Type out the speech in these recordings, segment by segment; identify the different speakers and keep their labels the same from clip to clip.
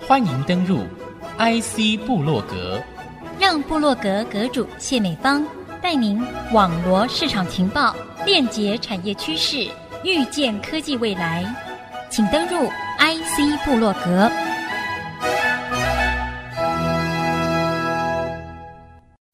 Speaker 1: 欢迎登入 IC 部落格，
Speaker 2: 让部落格阁主谢美芳带您网罗市场情报，链接产业趋势，预见科技未来。请登入 IC 部落格。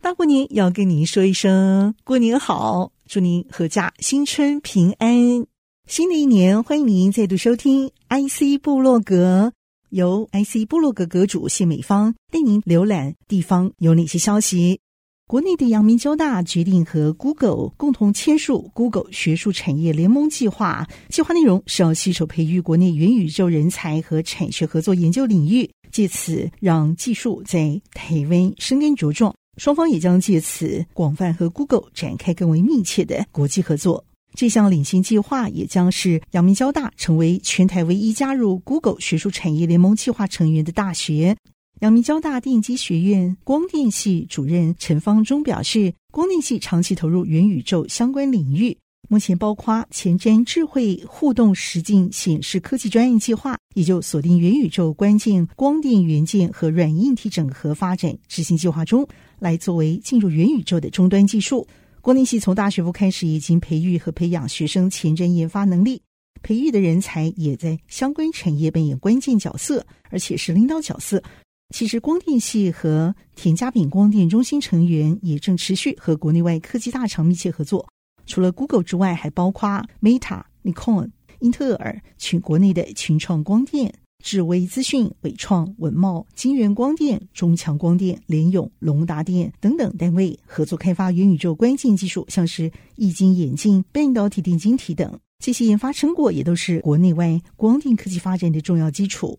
Speaker 3: 大过年要跟您说一声过年好，祝您阖家新春平安。新的一年，欢迎您再度收听 IC 部落格，由 IC 部落格阁主谢美芳带您浏览地方有哪些消息。国内的阳明交大决定和 Google 共同签署 Google 学术产业联盟计划，计划内容是要携手培育国内元宇宙人才和产学合作研究领域，借此让技术在台湾生根茁壮。双方也将借此广泛和 Google 展开更为密切的国际合作。这项领先计划也将是阳明交大成为全台唯一加入 Google 学术产业联盟计划成员的大学。阳明交大电机学院光电系主任陈方忠表示，光电系长期投入元宇宙相关领域，目前包括前瞻智慧互动实境显示科技专业计划，也就锁定元宇宙关键光电元件和软硬体整合发展执行计划中，来作为进入元宇宙的终端技术。光电系从大学部开始已经培育和培养学生前瞻研发能力，培育的人才也在相关产业扮演关键角色，而且是领导角色。其实，光电系和田家炳光电中心成员也正持续和国内外科技大厂密切合作。除了 Google 之外，还包括 Meta、Nikon、英特尔、群国内的群创光电。智威资讯、伟创、稳懋、晶圆光电、中强光电、联咏、隆达电等等单位合作开发元宇宙关键技术，像是液晶眼镜、半导体电晶体等。这些研发成果也都是国内外光电科技发展的重要基础。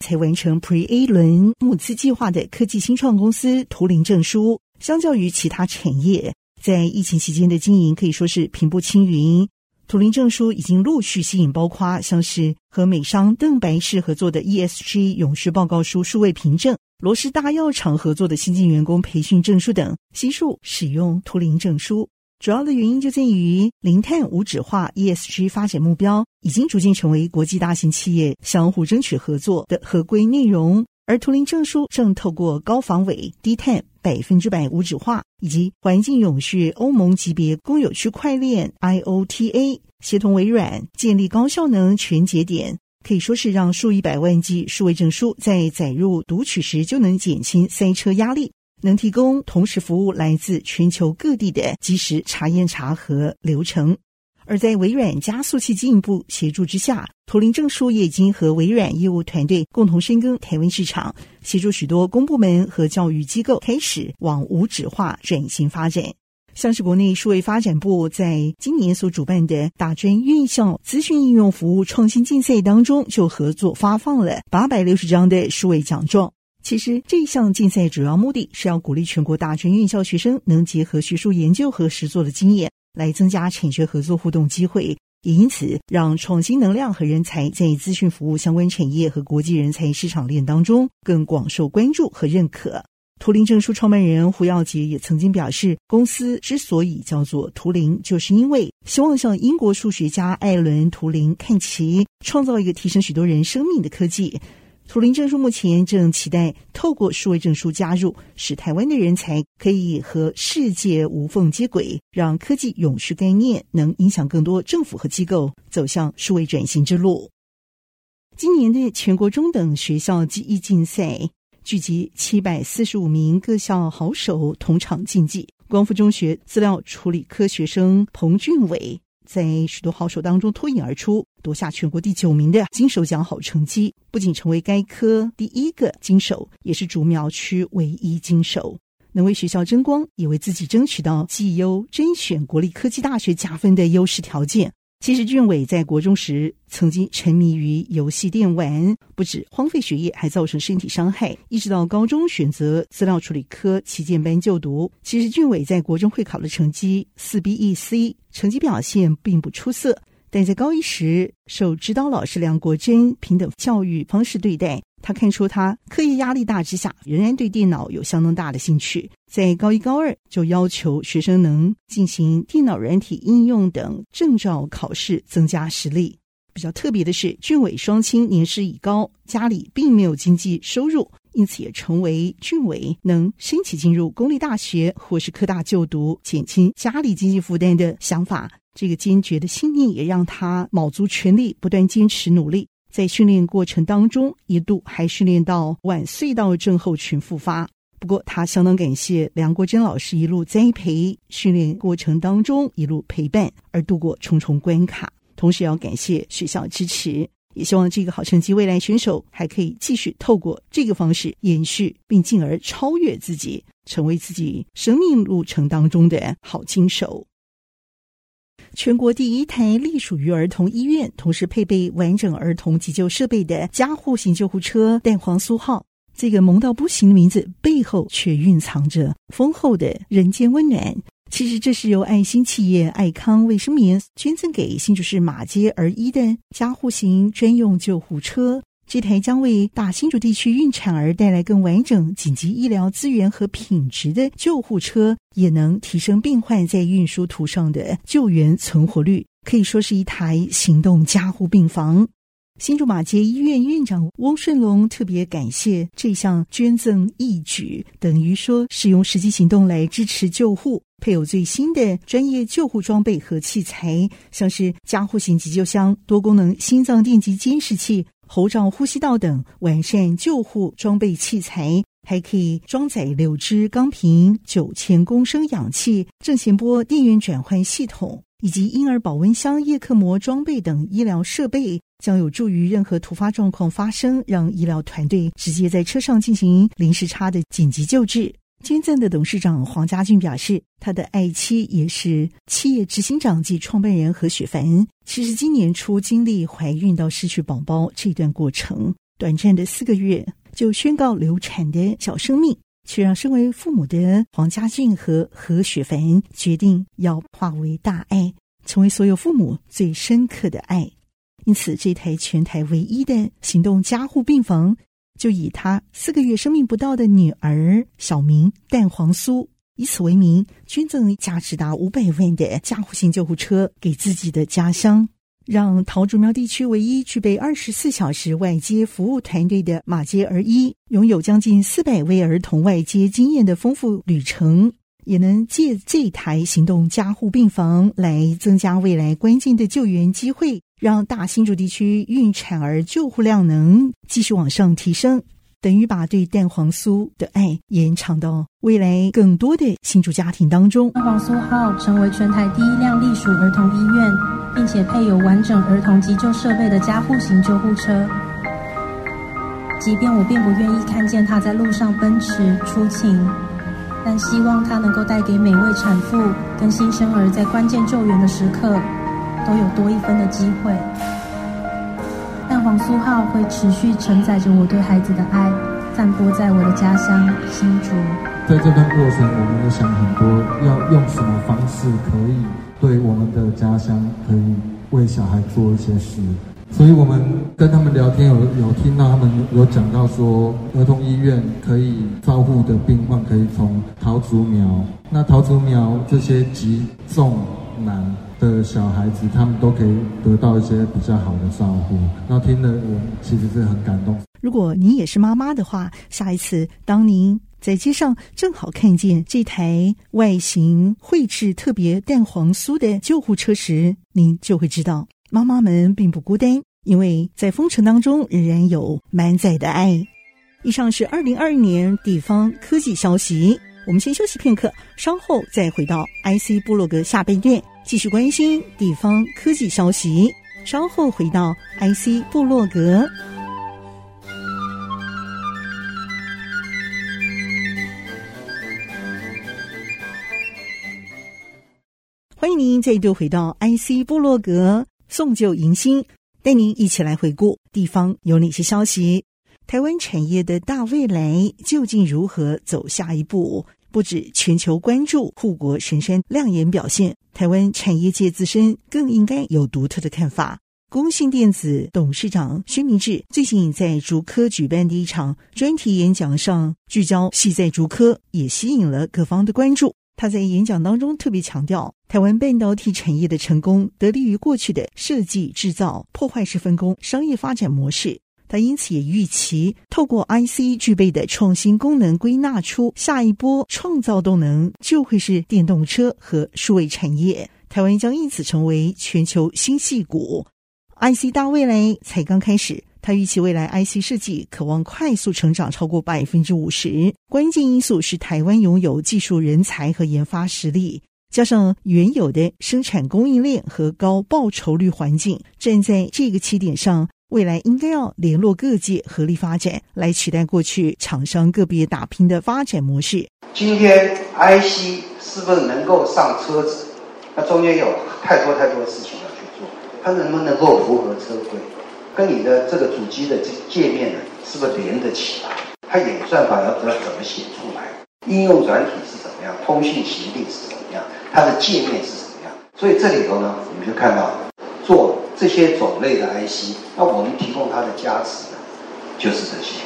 Speaker 3: 才完成 Pre-A 轮募资计划的科技新创公司图灵证书，相较于其他产业，在疫情期间的经营可以说是平步青云。图灵证书已经陆续吸引，包括像是和美商邓白氏合作的 ESG 永续报告书数位凭证，罗氏大药厂合作的新进员工培训证书等，悉数使用图灵证书。主要的原因就在于零碳无纸化 ESG 发展目标已经逐渐成为国际大型企业相互争取合作的合规内容。而图灵证书正透过高防伪、低碳、百分之百无纸化以及环境永续欧盟级别公有区块链 IOTA，协同微软建立高效能全节点，可以说是让数以百万计数位证书在载入读取时就能减轻塞车压力，能提供同时服务来自全球各地的及时查验查核流程。而在微软加速器进一步协助之下，图灵证书也已经和微软业务团队共同深耕台湾市场，协助许多公部门和教育机构开始往无纸化转型发展。像是国内数位发展部在今年所主办的大专院校资讯应用服务创新竞赛当中，就合作发放了八百六十张的数位奖状。其实这项竞赛主要目的是要鼓励全国大专院校学生能结合学术研究和实作的经验。来增加产学合作互动机会，也因此让创新能量和人才在资讯服务相关产业和国际人才市场链当中更广受关注和认可。图灵证书创办人胡耀杰也曾经表示，公司之所以叫做图灵，就是因为希望向英国数学家艾伦·图灵看齐，创造一个提升许多人生命的科技。图灵证书目前正期待透过数位证书加入，使台湾的人才可以和世界无缝接轨，让科技永续概念能影响更多政府和机构走向数位转型之路。今年的全国中等学校技艺竞赛聚集七百四十五名各校好手同场竞技，光复中学资料处理科学生彭俊伟。在许多好手当中脱颖而出，夺下全国第九名的金手奖好成绩，不仅成为该科第一个金手，也是竹苗区唯一金手，能为学校争光，也为自己争取到绩优甄选国立科技大学加分的优势条件。其实俊伟在国中时曾经沉迷于游戏电玩，不止荒废学业，还造成身体伤害。一直到高中选择资料处理科旗舰班就读。其实俊伟在国中会考的成绩四 B 一 C，成绩表现并不出色。但在高一时，受指导老师梁国珍平等教育方式对待。他看出他课业压力大之下，仍然对电脑有相当大的兴趣。在高一、高二就要求学生能进行电脑软体应用等证照考试，增加实力。比较特别的是，俊伟双亲年事已高，家里并没有经济收入，因此也成为俊伟能申请进入公立大学或是科大就读，减轻家里经济负担的想法。这个坚决的信念也让他卯足全力，不断坚持努力。在训练过程当中，一度还训练到腕隧道症候群复发。不过，他相当感谢梁国珍老师一路栽培，训练过程当中一路陪伴，而度过重重关卡。同时，要感谢学校支持，也希望这个好成绩未来选手还可以继续透过这个方式延续，并进而超越自己，成为自己生命路程当中的好金手。全国第一台隶属于儿童医院，同时配备完整儿童急救设备的加护型救护车“蛋黄酥号”。这个萌到不行的名字背后，却蕴藏着丰厚的人间温暖。其实，这是由爱心企业爱康卫生棉捐赠给新竹市马街儿医的加护型专用救护车。这台将为大新竹地区孕产儿带来更完整紧急医疗资源和品质的救护车，也能提升病患在运输途上的救援存活率，可以说是一台行动加护病房。新竹马街医院院长翁顺龙特别感谢这项捐赠义举，等于说是用实际行动来支持救护，配有最新的专业救护装备和器材，像是加护型急救箱、多功能心脏电极监视器、喉罩呼吸道等完善救护装备器材，还可以装载六支钢瓶、九千公升氧气、正弦波电源转换系统。以及婴儿保温箱、叶克膜装备等医疗设备，将有助于任何突发状况发生，让医疗团队直接在车上进行临时差的紧急救治。捐赠的董事长黄家俊表示，他的爱妻也是企业执行长及创办人何雪凡，其实今年初经历怀孕到失去宝宝这段过程，短暂的四个月就宣告流产的小生命。却让身为父母的黄家俊和何雪凡决定要化为大爱，成为所有父母最深刻的爱。因此，这台全台唯一的行动加护病房，就以他四个月生命不到的女儿小名蛋黄酥，以此为名，捐赠价值达五百万的加护型救护车给自己的家乡。让桃竹苗地区唯一具备二十四小时外接服务团队的马偕儿医，拥有将近四百位儿童外接经验的丰富旅程，也能借这台行动加护病房来增加未来关键的救援机会，让大新竹地区孕产儿救护量能继续往上提升，等于把对蛋黄酥的爱延长到未来更多的新竹家庭当中。
Speaker 4: 蛋黄酥号成为全台第一辆隶属儿童医院。并且配有完整儿童急救设备的加护型救护车。即便我并不愿意看见它在路上奔驰出勤，但希望它能够带给每位产妇跟新生儿在关键救援的时刻都有多一分的机会。但黄苏浩会持续承载着我对孩子的爱，散播在我的家乡新竹。
Speaker 5: 在这段过程，我们也想很多，要用什么方式可以。对我们的家乡，可以为小孩做一些事，所以我们跟他们聊天有，有听到他们有讲到说，儿童医院可以照护的病患可以从桃竹苗，那桃竹苗这些急重难的小孩子，他们都可以得到一些比较好的照顾。那听了我其实是很感动。
Speaker 3: 如果您也是妈妈的话，下一次当您。在街上正好看见这台外形绘制特别蛋黄酥的救护车时，您就会知道妈妈们并不孤单，因为在风城当中仍然有满载的爱。以上是二零二二年地方科技消息，我们先休息片刻，稍后再回到 IC 部落格下半段，继续关心地方科技消息。稍后回到 IC 部落格。欢迎您再度回到 IC 部落格送旧迎新，带您一起来回顾地方有哪些消息。台湾产业的大未来究竟如何走下一步？不止全球关注护国神山亮眼表现，台湾产业界自身更应该有独特的看法。工信电子董事长薛明志最近在竹科举办的一场专题演讲上，聚焦系在竹科，也吸引了各方的关注。他在演讲当中特别强调，台湾半导体产业的成功得力于过去的设计制造、破坏式分工商业发展模式。他因此也预期，透过 IC 具备的创新功能，归纳出下一波创造动能，就会是电动车和数位产业。台湾将因此成为全球新戏骨。IC 大未来才刚开始。他预期未来 IC 设计可望快速成长超过百分之五十，关键因素是台湾拥有技术人才和研发实力，加上原有的生产供应链和高报酬率环境，站在这个起点上，未来应该要联络各界合力发展，来取代过去厂商个别打拼的发展模式。
Speaker 6: 今天 IC 是不是能够上车子？那中间有太多太多的事情要去做，它能不能够符合车规？跟你的这个主机的这界面呢，是不是连得起来？它演算法要要怎么写出来？应用软体是怎么样？通信协定是怎么样？它的界面是怎么样？所以这里头呢，我们就看到做这些种类的 IC，那我们提供它的价值呢，就是这些。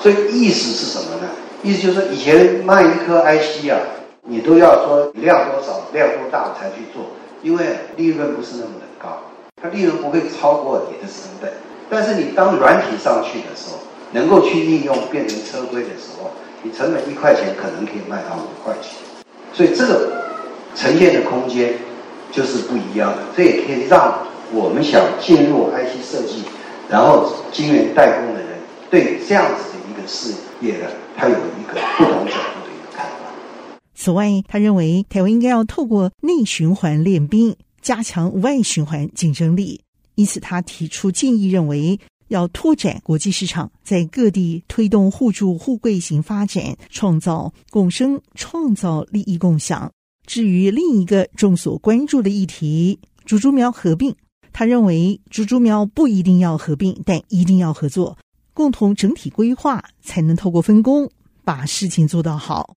Speaker 6: 所以意思是什么呢？意思就是说，以前卖一颗 IC 啊，你都要说量多少、量多大才去做，因为利润不是那么的高。它利润不会超过你的成本，但是你当软体上去的时候，能够去应用变成车规的时候，你成本一块钱可能可以卖到五块钱，所以这个呈现的空间就是不一样的。这也可以让我们想进入 IC 设计，然后晶圆代工的人，对这样子的一个事业呢，他有一个不同角度的一个看法。
Speaker 3: 此外，他认为台湾应该要透过内循环练兵。加强外循环竞争力，因此他提出建议，认为要拓展国际市场，在各地推动互助互惠型发展，创造共生，创造利益共享。至于另一个众所关注的议题，竹竹苗合并，他认为竹竹苗不一定要合并，但一定要合作，共同整体规划，才能透过分工把事情做到好。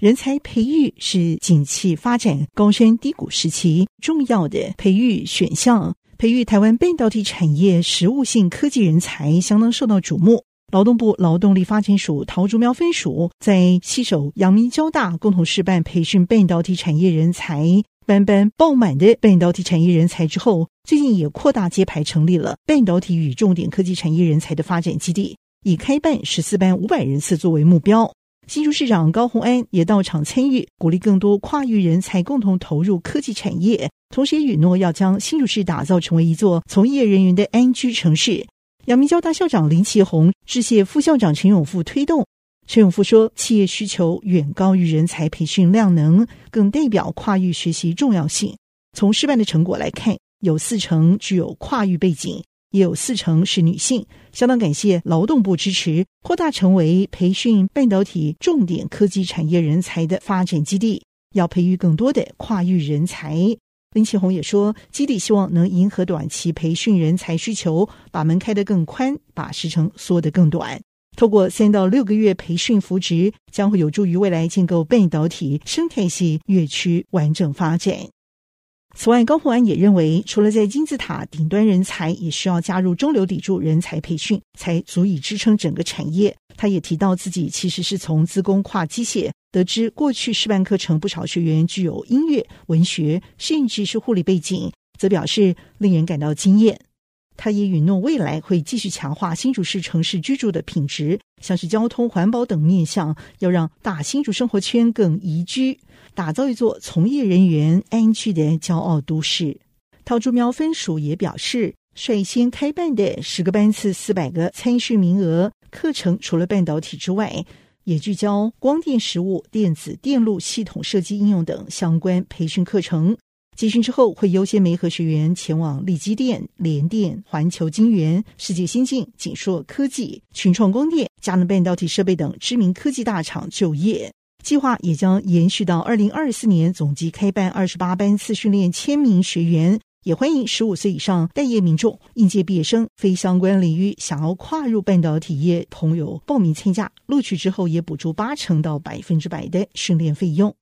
Speaker 3: 人才培育是景气发展高山低谷时期重要的培育选项。培育台湾半导体产业实务性科技人才相当受到瞩目。劳动部劳动力发展署桃竹苗分署在携手阳明交大共同试办培训半导体产业人才，班班爆满的半导体产业人才之后，最近也扩大揭牌，成立了半导体与重点科技产业人才的发展基地，以开办十四班五百人次作为目标。新竹市长高虹安也到场参与，鼓励更多跨域人才共同投入科技产业，同时也允诺要将新竹市打造成为一座从业人员的安居城市。阳明交大校长林奇宏致谢副校长陈永富推动。陈永富说：“企业需求远高于人才培训量能，更代表跨域学习重要性。从示范的成果来看，有四成具有跨域背景。”也有四成是女性，相当感谢劳动部支持，扩大成为培训半导体重点科技产业人才的发展基地，要培育更多的跨域人才。林启宏也说，基地希望能迎合短期培训人才需求，把门开得更宽，把时程缩得更短。透过三到六个月培训扶植，将会有助于未来建构半导体生态系园区完整发展。此外，高虹安也认为，除了在金字塔顶端人才，也需要加入中流砥柱人才培训，才足以支撑整个产业。他也提到自己其实是从资工跨机械，得知过去示范课程不少学员具有音乐、文学，甚至是护理背景，则表示令人感到惊艳。他也允诺未来会继续强化新竹市城市居住的品质，像是交通、环保等面向，要让大新竹生活圈更宜居。打造一座从业人员安居的骄傲都市。桃竹苗分署也表示，率先开办的十个班次、四百个参训名额课程，除了半导体之外，也聚焦光电实务、电子电路系统设计应用等相关培训课程。集训之后，会优先媒合学员前往力积电、联电、环球晶圆、世界先进、景硕科技、群创光电、佳能半导体设备等知名科技大厂就业。计划也将延续到二零二四年，总计开办二十八班次训练千名学员，也欢迎十五岁以上待业民众、应届毕业生、非相关领域想要跨入半导体业朋友报名参加。录取之后也补助八成到百分之百的训练费用。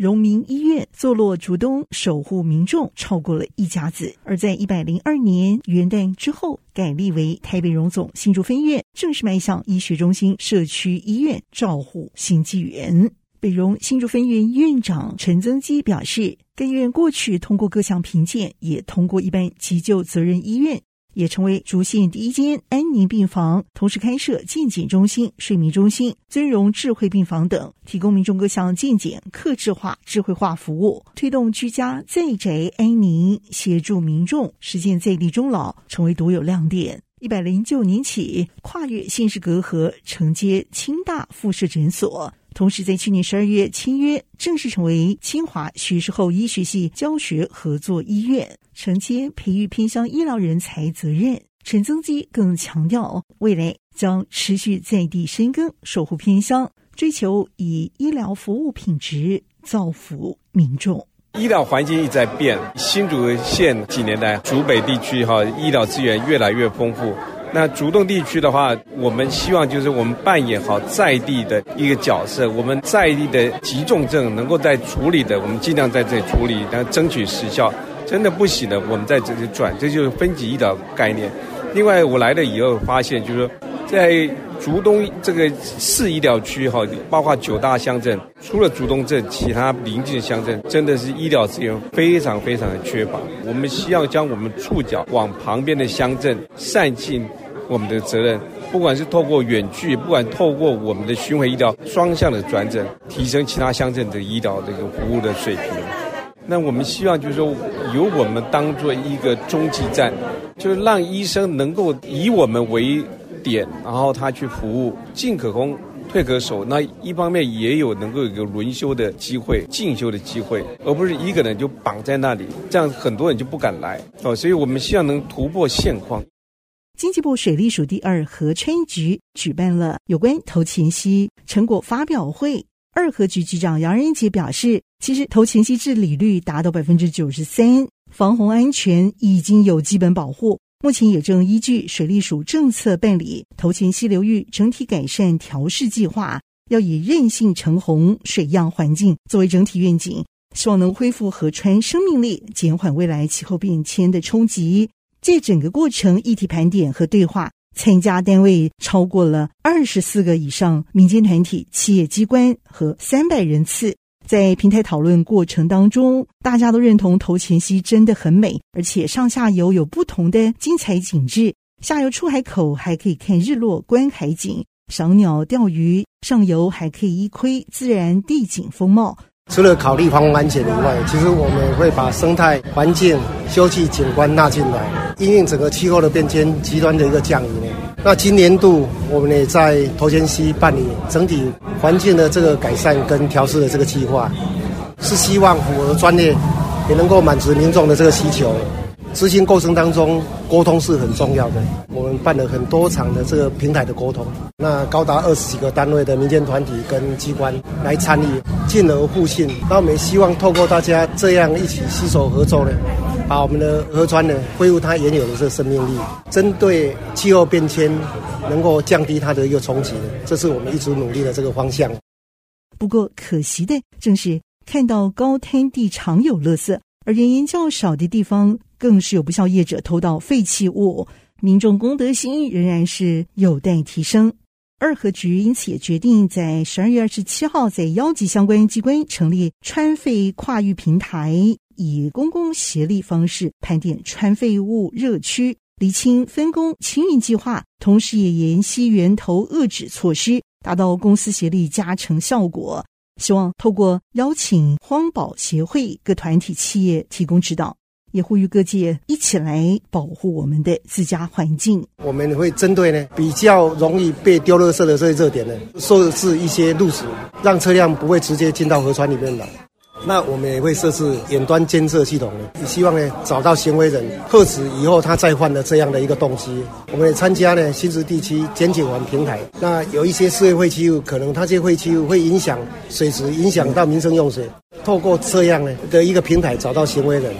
Speaker 3: 荣民医院坐落竹东，守护民众超过了一甲子。而在一百零二年元旦之后，改立为台北荣总新竹分院，正式迈向医学中心社区医院，照护新纪元。北荣新竹分院院长陈增基表示，该院过去通过各项评鉴，也通过一般急救责任医院，也成为竹县第一间安宁病房，同时开设健检中心、睡眠中心、尊荣智慧病房等，提供民众各项健检、客制化、智慧化服务，推动居家在宅安宁，协助民众实现在地终老，成为独有亮点。一百零九年起，跨越县市隔阂，承接清大附设诊所。同时，在去年十二月签约，正式成为清华学士后医学系教学合作医院，承接培育偏乡医疗人才责任。陈增基更强调，未来将持续在地深耕，守护偏乡，追求以医疗服务品质造福民众。
Speaker 7: 医疗环境一直在变，新竹县几年来，竹北地区哈医疗资源越来越丰富。那竹东地区的话，我们希望就是我们扮演好在地的一个角色。我们在地的急重症能够在处理的，我们尽量在这里处理，然后争取时效。真的不行的，我们在这里转，这就是分级医疗概念。另外，我来了以后发现，就是说在竹东这个市医疗区哈，包括九大乡镇，除了竹东镇，其他邻近的乡镇真的是医疗资源非常非常的缺乏。我们希望将我们触角往旁边的乡镇散尽。我们的责任，不管是透过远距，不管透过我们的巡回医疗双向的转诊，提升其他乡镇的医疗这个服务的水平。那我们希望就是说，由我们当做一个中继站，就是让医生能够以我们为点，然后他去服务，进可攻，退可守。那一方面也有能够有一个轮休的机会、进修的机会，而不是一个人就绑在那里，这样很多人就不敢来哦。所以我们希望能突破现况。
Speaker 3: 经济部水利署第二河川局举办了有关头前溪成果发表会。二河局局长杨仁杰表示，其实头前溪治理率达到百分之九十三，防洪安全已经有基本保护。目前也正依据水利署政策办理头前溪流域整体改善调适计划，要以韧性成洪水样环境作为整体愿景，希望能恢复河川生命力，减缓未来气候变迁的冲击。这整个过程，议题盘点和对话，参加单位超过了二十四个以上民间团体、企业机关和三百人次。在平台讨论过程当中，大家都认同头前溪真的很美，而且上下游有不同的精彩景致。下游出海口还可以看日落、观海景、赏鸟、钓鱼；上游还可以一窥自然地景风貌。
Speaker 8: 除了考虑防洪安全以外，其实我们会把生态环境、休憩景观纳进来，因应整个气候的变迁、极端的一个降雨。那今年度我们也在头前溪办理整体环境的这个改善跟调试的这个计划，是希望符合专业，也能够满足民众的这个需求。执行过程当中，沟通是很重要的。办了很多场的这个平台的沟通，那高达二十几个单位的民间团体跟机关来参与，进而互信。那我们也希望透过大家这样一起携手合作呢，把我们的河川呢恢复它原有的这个生命力，针对气候变迁能够降低它的一个冲击，这是我们一直努力的这个方向。
Speaker 3: 不过可惜的正是看到高滩地常有垃圾，而人烟较少的地方。更是有不肖业者偷盗废弃物，民众公德心仍然是有待提升。二合局因此也决定在十二月二十七号，在邀集相关机关成立川废跨域平台，以公共协力方式盘点川废物热区，厘清分工清运计划，同时也沿袭源头遏止措施，达到公私协力加成效果。希望透过邀请荒保协会各团体企业提供指导。也呼吁各界一起来保护我们的自家环境。
Speaker 8: 我们会针对呢比较容易被丢垃圾的这些热点呢，设置一些路齿，让车辆不会直接进到河川里面来。那我们也会设置远端监测系统，也希望呢找到行为人，遏止以后他再犯的这样的一个动机。我们也参加呢新竹地区检警环平台。那有一些社会废弃物，可能它这些废弃物会影响水质，影响到民生用水。透过这样的一个平台，找到行为人。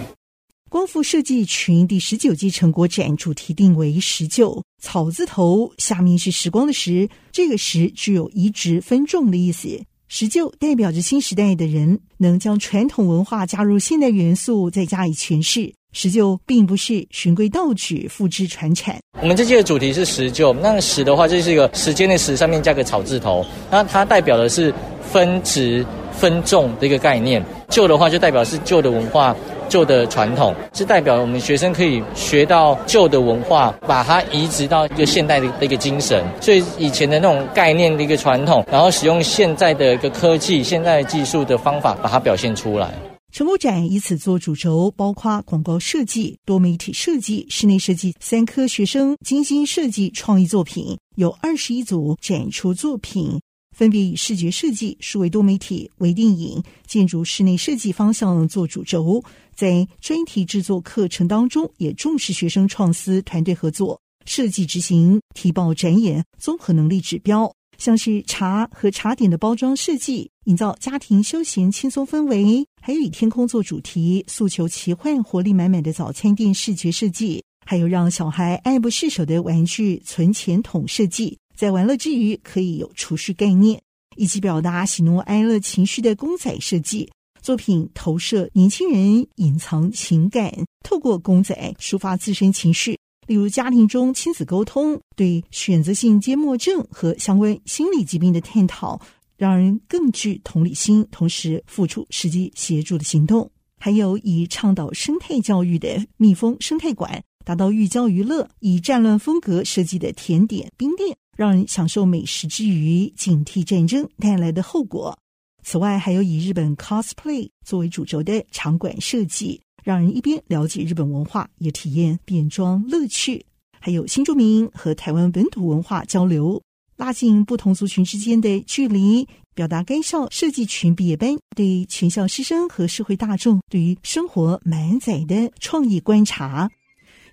Speaker 3: 光复设计群第十九届成果展主题定为“石旧”，草字头下面是时光的“时”，这个“时”具有移植分众的意思。石旧代表着新时代的人能将传统文化加入现代元素，再加以诠释，石旧并不是循规蹈矩、复制传产。
Speaker 9: 我们这期的主题是石旧，那个实的话就是一个时间的时，上面加个草字头，那它代表的是分值分众的一个概念。旧的话就代表是旧的文化、旧的传统，是代表我们学生可以学到旧的文化，把它移植到一个现代的一个精神。所以以前的那种概念的一个传统，然后使用现在的一个科技、现在技术的方法，把它表现出来。
Speaker 3: 成果展以此做主轴，包括广告设计、多媒体设计、室内设计三科学生精心设计创意作品，有二十一组展出作品，分别以视觉设计、数位多媒体、微电影、建筑室内设计方向做主轴。在专题制作课程当中，也重视学生创思团队合作、设计执行、提报展演综合能力指标。像是茶和茶点的包装设计，营造家庭休闲轻松氛围；还有以天空做主题，诉求奇幻活力满满的早餐店视觉设计；还有让小孩爱不释手的玩具存钱筒设计，在玩乐之余可以有储蓄概念，以及表达喜怒哀乐情绪的公仔设计作品，投射年轻人隐藏情感，透过公仔抒发自身情绪。例如，家庭中亲子沟通、对选择性缄默症和相关心理疾病的探讨，让人更具同理心，同时付出实际协助的行动。还有以倡导生态教育的蜜蜂生态馆，达到寓教于乐；以战乱风格设计的甜点冰店，让人享受美食之余，警惕战争带来的后果。此外，还有以日本 cosplay 作为主轴的场馆设计。让人一边了解日本文化，也体验变装乐趣；还有新住民和台湾本土文化交流，拉近不同族群之间的距离。表达该校设计群毕业班对全校师生和社会大众对于生活满载的创意观察。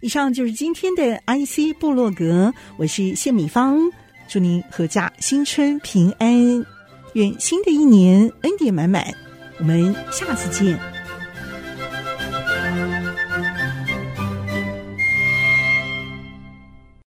Speaker 3: 以上就是今天的 IC 部落格，我是谢米芳，祝您阖家新春平安，愿新的一年恩典满满。我们下次见。